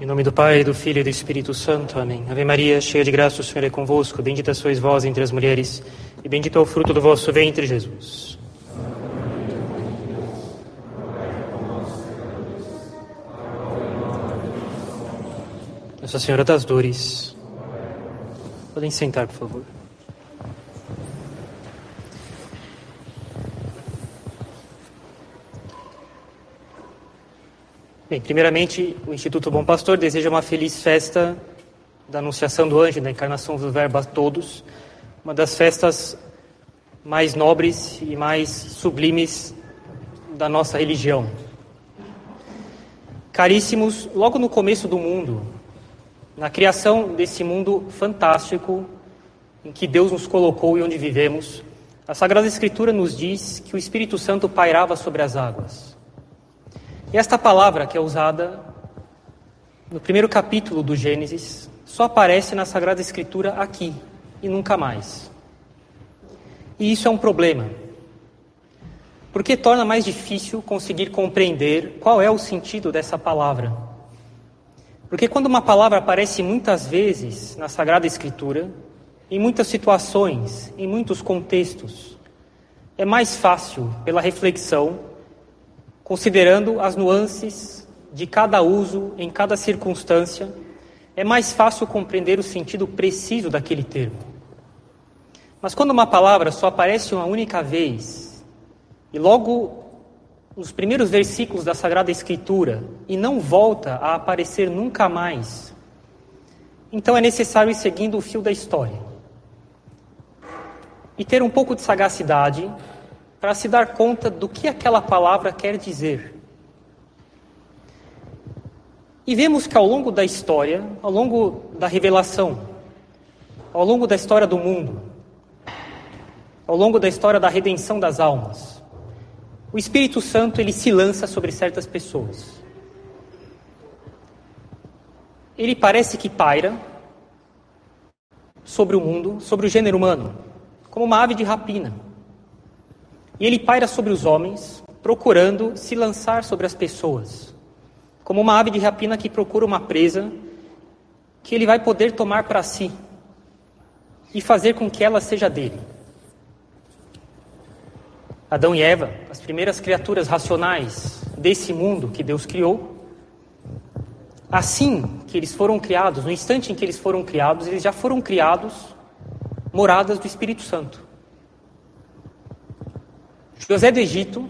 Em nome do Pai, do Filho e do Espírito Santo. Amém. Ave Maria, cheia de graça, o Senhor é convosco. Bendita sois vós entre as mulheres, e bendito é o fruto do vosso ventre, Jesus. Nossa Senhora das Dores. Podem sentar, por favor. Bem, primeiramente, o Instituto Bom Pastor deseja uma feliz festa da Anunciação do Anjo, da Encarnação do Verbo a todos, uma das festas mais nobres e mais sublimes da nossa religião. Caríssimos, logo no começo do mundo, na criação desse mundo fantástico em que Deus nos colocou e onde vivemos, a Sagrada Escritura nos diz que o Espírito Santo pairava sobre as águas. E esta palavra que é usada no primeiro capítulo do Gênesis só aparece na Sagrada Escritura aqui e nunca mais. E isso é um problema, porque torna mais difícil conseguir compreender qual é o sentido dessa palavra. Porque quando uma palavra aparece muitas vezes na Sagrada Escritura, em muitas situações, em muitos contextos, é mais fácil, pela reflexão, considerando as nuances de cada uso em cada circunstância, é mais fácil compreender o sentido preciso daquele termo. Mas quando uma palavra só aparece uma única vez, e logo nos primeiros versículos da Sagrada Escritura, e não volta a aparecer nunca mais, então é necessário ir seguindo o fio da história. E ter um pouco de sagacidade para se dar conta do que aquela palavra quer dizer. E vemos que ao longo da história, ao longo da revelação, ao longo da história do mundo, ao longo da história da redenção das almas, o Espírito Santo ele se lança sobre certas pessoas. Ele parece que paira sobre o mundo, sobre o gênero humano, como uma ave de rapina. E ele paira sobre os homens, procurando se lançar sobre as pessoas, como uma ave de rapina que procura uma presa que ele vai poder tomar para si e fazer com que ela seja dele. Adão e Eva, as primeiras criaturas racionais desse mundo que Deus criou, assim que eles foram criados, no instante em que eles foram criados, eles já foram criados moradas do Espírito Santo. José do Egito,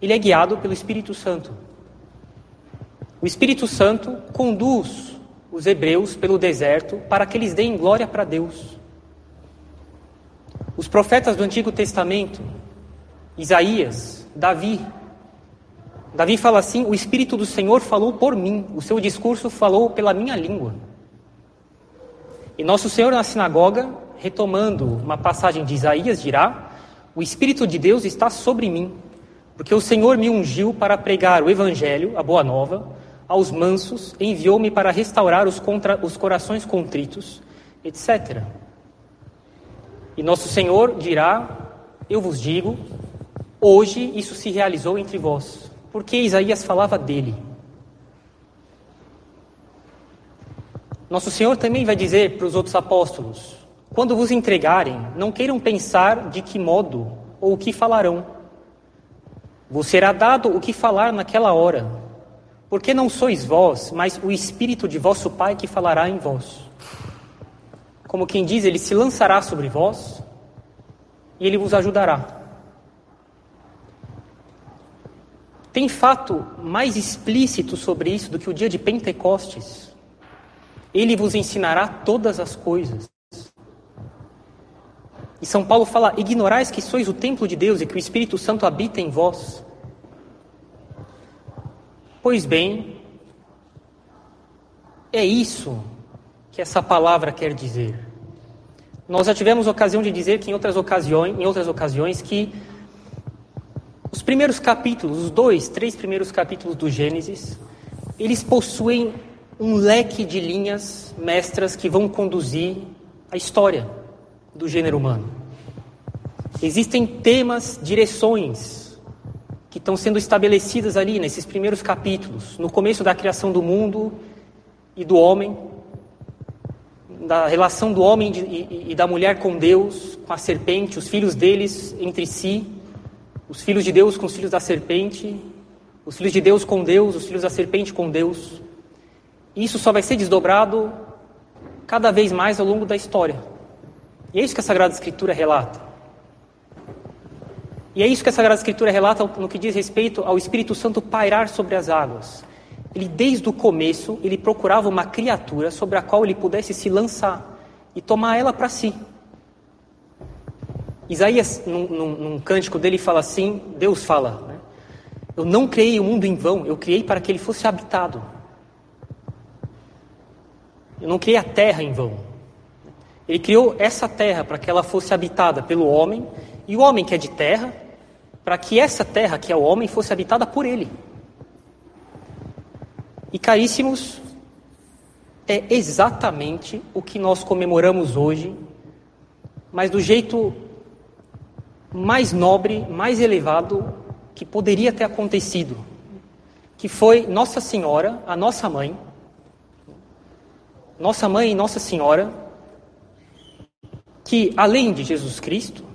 ele é guiado pelo Espírito Santo. O Espírito Santo conduz os hebreus pelo deserto para que eles deem glória para Deus. Os profetas do Antigo Testamento, Isaías, Davi, Davi fala assim: O Espírito do Senhor falou por mim, o seu discurso falou pela minha língua. E nosso Senhor na sinagoga, retomando uma passagem de Isaías, dirá: o Espírito de Deus está sobre mim, porque o Senhor me ungiu para pregar o Evangelho, a boa nova, aos mansos, enviou-me para restaurar os, contra, os corações contritos, etc. E nosso Senhor dirá: Eu vos digo, hoje isso se realizou entre vós, porque Isaías falava dele. Nosso Senhor também vai dizer para os outros apóstolos: quando vos entregarem, não queiram pensar de que modo ou o que falarão. Vos será dado o que falar naquela hora, porque não sois vós, mas o Espírito de vosso Pai que falará em vós. Como quem diz, ele se lançará sobre vós e ele vos ajudará. Tem fato mais explícito sobre isso do que o dia de Pentecostes? Ele vos ensinará todas as coisas São Paulo fala: ignorais que sois o templo de Deus e que o Espírito Santo habita em vós. Pois bem, é isso que essa palavra quer dizer. Nós já tivemos ocasião de dizer que em outras ocasiões, em outras ocasiões que os primeiros capítulos, os dois, três primeiros capítulos do Gênesis, eles possuem um leque de linhas mestras que vão conduzir a história do gênero humano. Existem temas, direções que estão sendo estabelecidas ali nesses primeiros capítulos, no começo da criação do mundo e do homem, da relação do homem e da mulher com Deus, com a serpente, os filhos deles entre si, os filhos de Deus com os filhos da serpente, os filhos de Deus com Deus, os filhos da serpente com Deus. Isso só vai ser desdobrado cada vez mais ao longo da história. E é isso que a Sagrada Escritura relata. E é isso que a Sagrada Escritura relata no que diz respeito ao Espírito Santo pairar sobre as águas. Ele, desde o começo, ele procurava uma criatura sobre a qual ele pudesse se lançar e tomar ela para si. Isaías, num, num, num, cântico dele, fala assim: Deus fala, né? Eu não criei o mundo em vão, eu criei para que ele fosse habitado. Eu não criei a terra em vão. Ele criou essa terra para que ela fosse habitada pelo homem, e o homem que é de terra, para que essa terra, que é o homem, fosse habitada por ele. E caríssimos, é exatamente o que nós comemoramos hoje, mas do jeito mais nobre, mais elevado que poderia ter acontecido, que foi Nossa Senhora, a nossa mãe, nossa mãe e Nossa Senhora, que além de Jesus Cristo,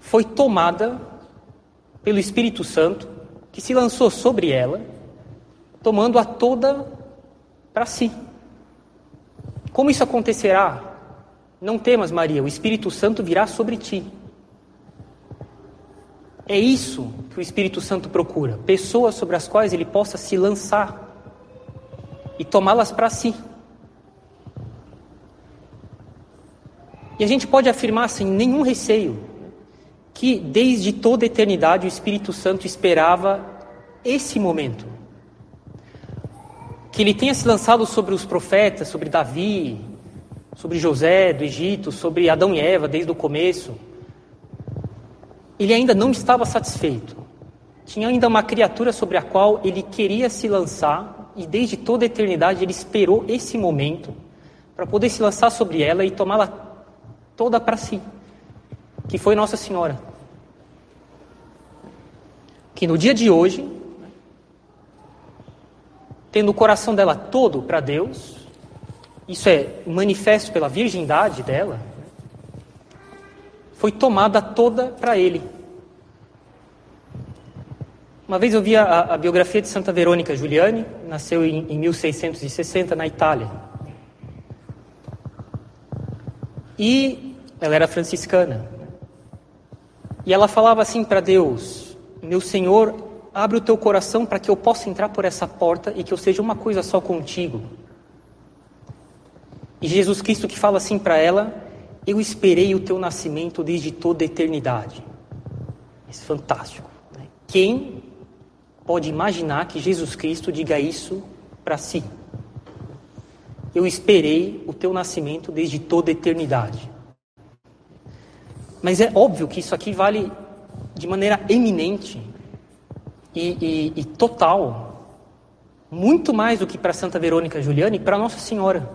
foi tomada pelo Espírito Santo, que se lançou sobre ela tomando-a toda para si. Como isso acontecerá? Não temas, Maria, o Espírito Santo virá sobre ti. É isso que o Espírito Santo procura: pessoas sobre as quais ele possa se lançar e tomá-las para si. E a gente pode afirmar sem nenhum receio que desde toda a eternidade o Espírito Santo esperava esse momento que ele tenha se lançado sobre os profetas, sobre Davi, sobre José do Egito, sobre Adão e Eva desde o começo, ele ainda não estava satisfeito. Tinha ainda uma criatura sobre a qual ele queria se lançar e desde toda a eternidade ele esperou esse momento para poder se lançar sobre ela e tomá-la toda para si, que foi Nossa Senhora. Que no dia de hoje tendo o coração dela todo para Deus, isso é manifesto pela virgindade dela, foi tomada toda para ele. Uma vez eu vi a, a, biografia de Santa Verônica Giuliani, nasceu em, em 1660 na Itália. E ela era franciscana. E ela falava assim para Deus: Meu Senhor abre o teu coração para que eu possa entrar por essa porta e que eu seja uma coisa só contigo. E Jesus Cristo que fala assim para ela: Eu esperei o teu nascimento desde toda a eternidade. Isso é fantástico. Né? Quem pode imaginar que Jesus Cristo diga isso para si? Eu esperei o teu nascimento desde toda a eternidade. Mas é óbvio que isso aqui vale de maneira eminente e, e, e total, muito mais do que para Santa Verônica Juliana e para Nossa Senhora.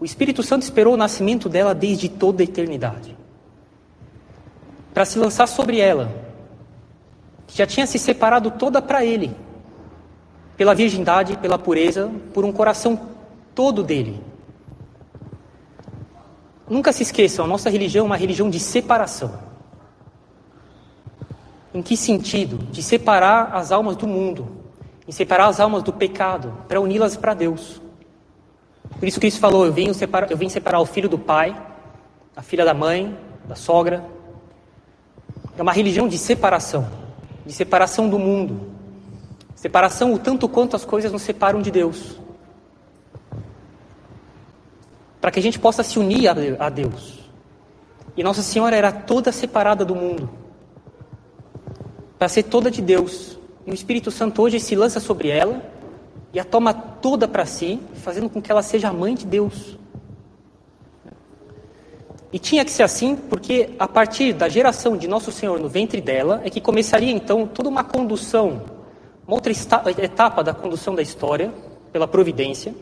O Espírito Santo esperou o nascimento dela desde toda a eternidade para se lançar sobre ela, que já tinha se separado toda para ele, pela virgindade, pela pureza, por um coração todo dele. Nunca se esqueçam, a nossa religião é uma religião de separação. Em que sentido? De separar as almas do mundo, em separar as almas do pecado, para uni-las para Deus. Por isso Cristo falou: eu vim, separar, eu vim separar o filho do pai, a filha da mãe, da sogra. É uma religião de separação, de separação do mundo. Separação o tanto quanto as coisas nos separam de Deus. Para que a gente possa se unir a Deus. E Nossa Senhora era toda separada do mundo para ser toda de Deus. E o Espírito Santo hoje se lança sobre ela e a toma toda para si, fazendo com que ela seja a mãe de Deus. E tinha que ser assim, porque a partir da geração de Nosso Senhor no ventre dela é que começaria então toda uma condução, uma outra etapa da condução da história, pela providência,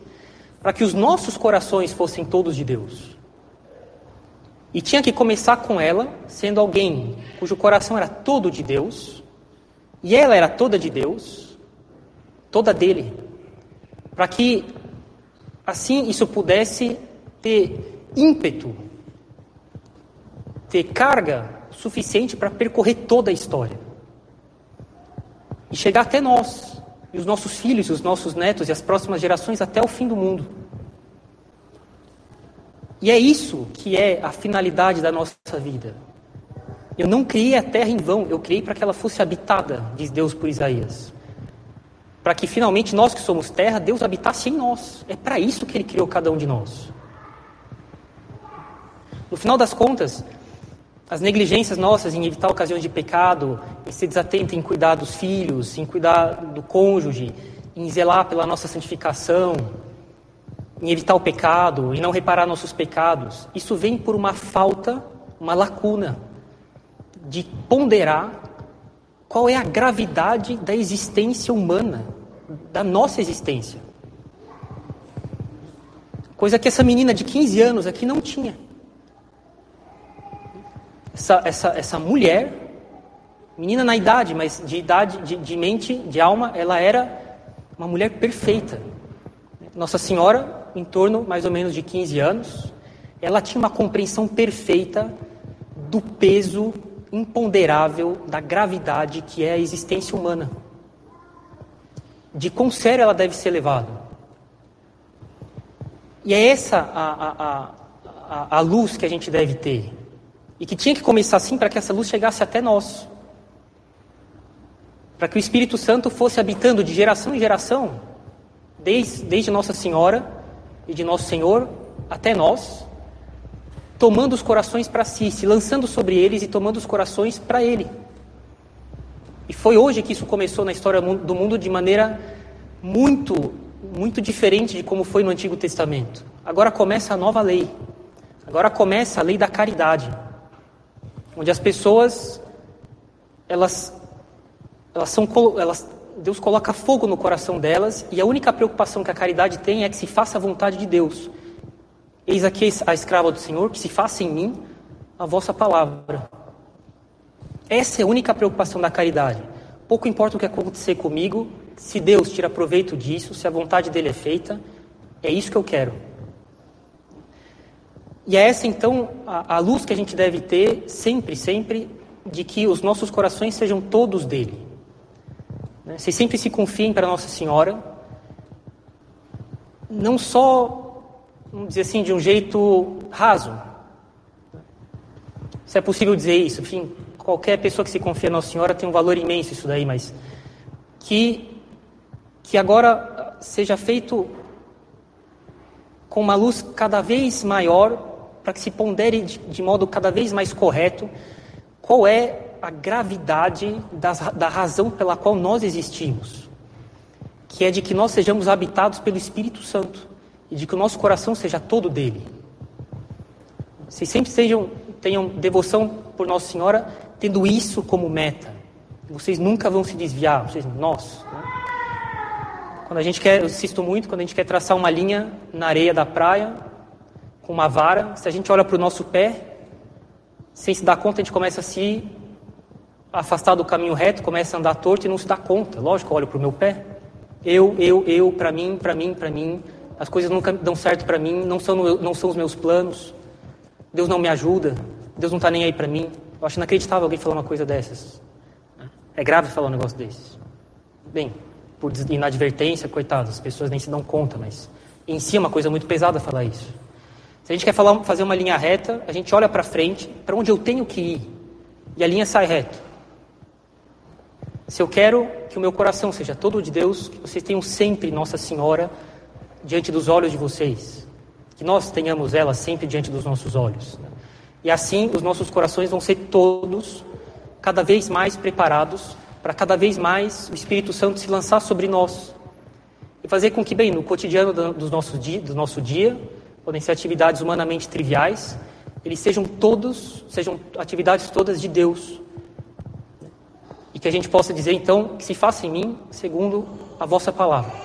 para que os nossos corações fossem todos de Deus. E tinha que começar com ela, sendo alguém cujo coração era todo de Deus, e ela era toda de Deus, toda dele, para que assim isso pudesse ter ímpeto, ter carga suficiente para percorrer toda a história e chegar até nós, e os nossos filhos, os nossos netos e as próximas gerações até o fim do mundo. E é isso que é a finalidade da nossa vida. Eu não criei a terra em vão, eu criei para que ela fosse habitada, diz Deus por Isaías. Para que finalmente nós que somos terra, Deus habitasse em nós. É para isso que Ele criou cada um de nós. No final das contas, as negligências nossas em evitar ocasiões de pecado, em ser desatento em cuidar dos filhos, em cuidar do cônjuge, em zelar pela nossa santificação, em evitar o pecado, em não reparar nossos pecados, isso vem por uma falta, uma lacuna de ponderar qual é a gravidade da existência humana, da nossa existência. Coisa que essa menina de 15 anos aqui não tinha. Essa, essa, essa mulher, menina na idade, mas de idade, de, de mente, de alma, ela era uma mulher perfeita. Nossa Senhora, em torno mais ou menos de 15 anos, ela tinha uma compreensão perfeita do peso imponderável da gravidade que é a existência humana. De quão sério ela deve ser levada. E é essa a, a, a, a luz que a gente deve ter. E que tinha que começar assim para que essa luz chegasse até nós. Para que o Espírito Santo fosse habitando de geração em geração, desde, desde Nossa Senhora e de Nosso Senhor até nós, tomando os corações para si, se lançando sobre eles e tomando os corações para Ele. E foi hoje que isso começou na história do mundo de maneira muito, muito diferente de como foi no Antigo Testamento. Agora começa a nova lei. Agora começa a lei da caridade, onde as pessoas elas elas são elas Deus coloca fogo no coração delas e a única preocupação que a caridade tem é que se faça a vontade de Deus. Eis aqui a escrava do Senhor, que se faça em mim a vossa palavra. Essa é a única preocupação da caridade. Pouco importa o que acontecer comigo, se Deus tira proveito disso, se a vontade dele é feita, é isso que eu quero. E é essa então a, a luz que a gente deve ter sempre, sempre, de que os nossos corações sejam todos dele. Né? Vocês sempre se confiem para Nossa Senhora, não só vamos dizer assim, de um jeito raso. Se é possível dizer isso, enfim, qualquer pessoa que se confia na Nossa Senhora tem um valor imenso isso daí, mas que, que agora seja feito com uma luz cada vez maior, para que se pondere de, de, modo cada vez mais correto qual é a gravidade das, da razão pela qual nós existimos, que é de que nós sejamos habitados pelo Espírito Santo e de que o nosso coração seja todo dele. Vocês sempre sejam, tenham devoção por Nossa Senhora, tendo isso como meta. Vocês nunca vão se desviar, vocês, nós. Né? Quando a gente quer, eu assisto muito, quando a gente quer traçar uma linha na areia da praia, com uma vara, se a gente olha para o nosso pé, sem se dar conta, a gente começa a se afastar do caminho reto, começa a andar torto e não se dá conta. Lógico, eu olho para o meu pé. Eu, eu, eu, para mim, para mim, para mim as coisas nunca dão certo para mim, não são, não são os meus planos, Deus não me ajuda, Deus não está nem aí para mim. Eu acho inacreditável alguém falar uma coisa dessas. É grave falar um negócio desses. Bem, por inadvertência, coitados, as pessoas nem se dão conta, mas em si é uma coisa muito pesada falar isso. Se a gente quer falar, fazer uma linha reta, a gente olha para frente, para onde eu tenho que ir, e a linha sai reta. Se eu quero que o meu coração seja todo de Deus, que vocês tenham sempre Nossa Senhora diante dos olhos de vocês. Que nós tenhamos ela sempre diante dos nossos olhos. E assim os nossos corações vão ser todos cada vez mais preparados para cada vez mais o Espírito Santo se lançar sobre nós. E fazer com que, bem, no cotidiano do nosso dia, do nosso dia podem ser atividades humanamente triviais, eles sejam todos, sejam atividades todas de Deus. E que a gente possa dizer, então, que se faça em mim segundo a vossa palavra.